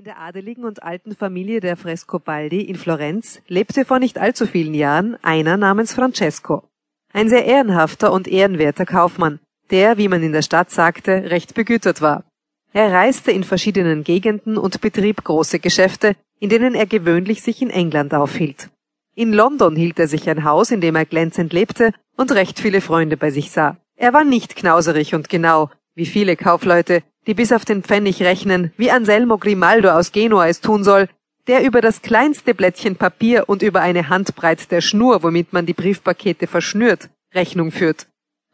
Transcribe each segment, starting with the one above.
In der adeligen und alten Familie der Frescobaldi in Florenz lebte vor nicht allzu vielen Jahren einer namens Francesco. Ein sehr ehrenhafter und ehrenwerter Kaufmann, der, wie man in der Stadt sagte, recht begütert war. Er reiste in verschiedenen Gegenden und betrieb große Geschäfte, in denen er gewöhnlich sich in England aufhielt. In London hielt er sich ein Haus, in dem er glänzend lebte und recht viele Freunde bei sich sah. Er war nicht knauserig und genau, wie viele Kaufleute, die bis auf den Pfennig rechnen, wie Anselmo Grimaldo aus Genua es tun soll, der über das kleinste Blättchen Papier und über eine Handbreit der Schnur, womit man die Briefpakete verschnürt, Rechnung führt.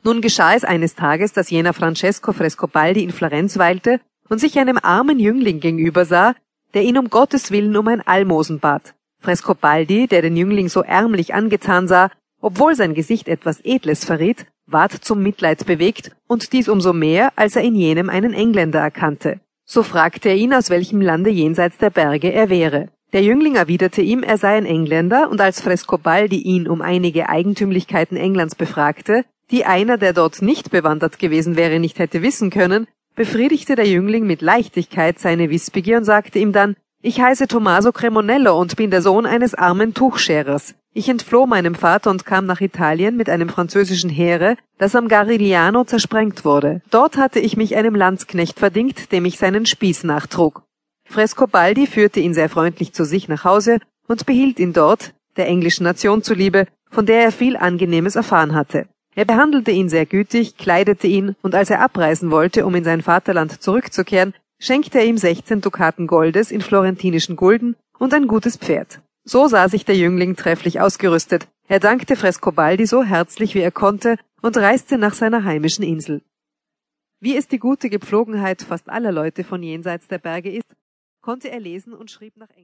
Nun geschah es eines Tages, dass jener Francesco Frescobaldi in Florenz weilte und sich einem armen Jüngling gegenüber sah, der ihn um Gottes Willen um ein Almosen bat. Frescobaldi, der den Jüngling so ärmlich angetan sah, obwohl sein Gesicht etwas Edles verriet, ward zum Mitleid bewegt, und dies umso mehr, als er in jenem einen Engländer erkannte. So fragte er ihn, aus welchem Lande jenseits der Berge er wäre. Der Jüngling erwiderte ihm, er sei ein Engländer, und als Frescobaldi ihn um einige Eigentümlichkeiten Englands befragte, die einer, der dort nicht bewandert gewesen wäre, nicht hätte wissen können, befriedigte der Jüngling mit Leichtigkeit seine Wissbegier und sagte ihm dann, ich heiße Tommaso Cremonello und bin der Sohn eines armen Tuchscherers. Ich entfloh meinem Vater und kam nach Italien mit einem französischen Heere, das am Garigliano zersprengt wurde. Dort hatte ich mich einem Landsknecht verdingt, dem ich seinen Spieß nachtrug. Frescobaldi führte ihn sehr freundlich zu sich nach Hause und behielt ihn dort, der englischen Nation zuliebe, von der er viel Angenehmes erfahren hatte. Er behandelte ihn sehr gütig, kleidete ihn, und als er abreisen wollte, um in sein Vaterland zurückzukehren, schenkte er ihm sechzehn Dukaten Goldes in florentinischen Gulden und ein gutes Pferd. So sah sich der Jüngling trefflich ausgerüstet. Er dankte Frescobaldi so herzlich wie er konnte und reiste nach seiner heimischen Insel. Wie es die gute Gepflogenheit fast aller Leute von jenseits der Berge ist, konnte er lesen und schrieb nach Englisch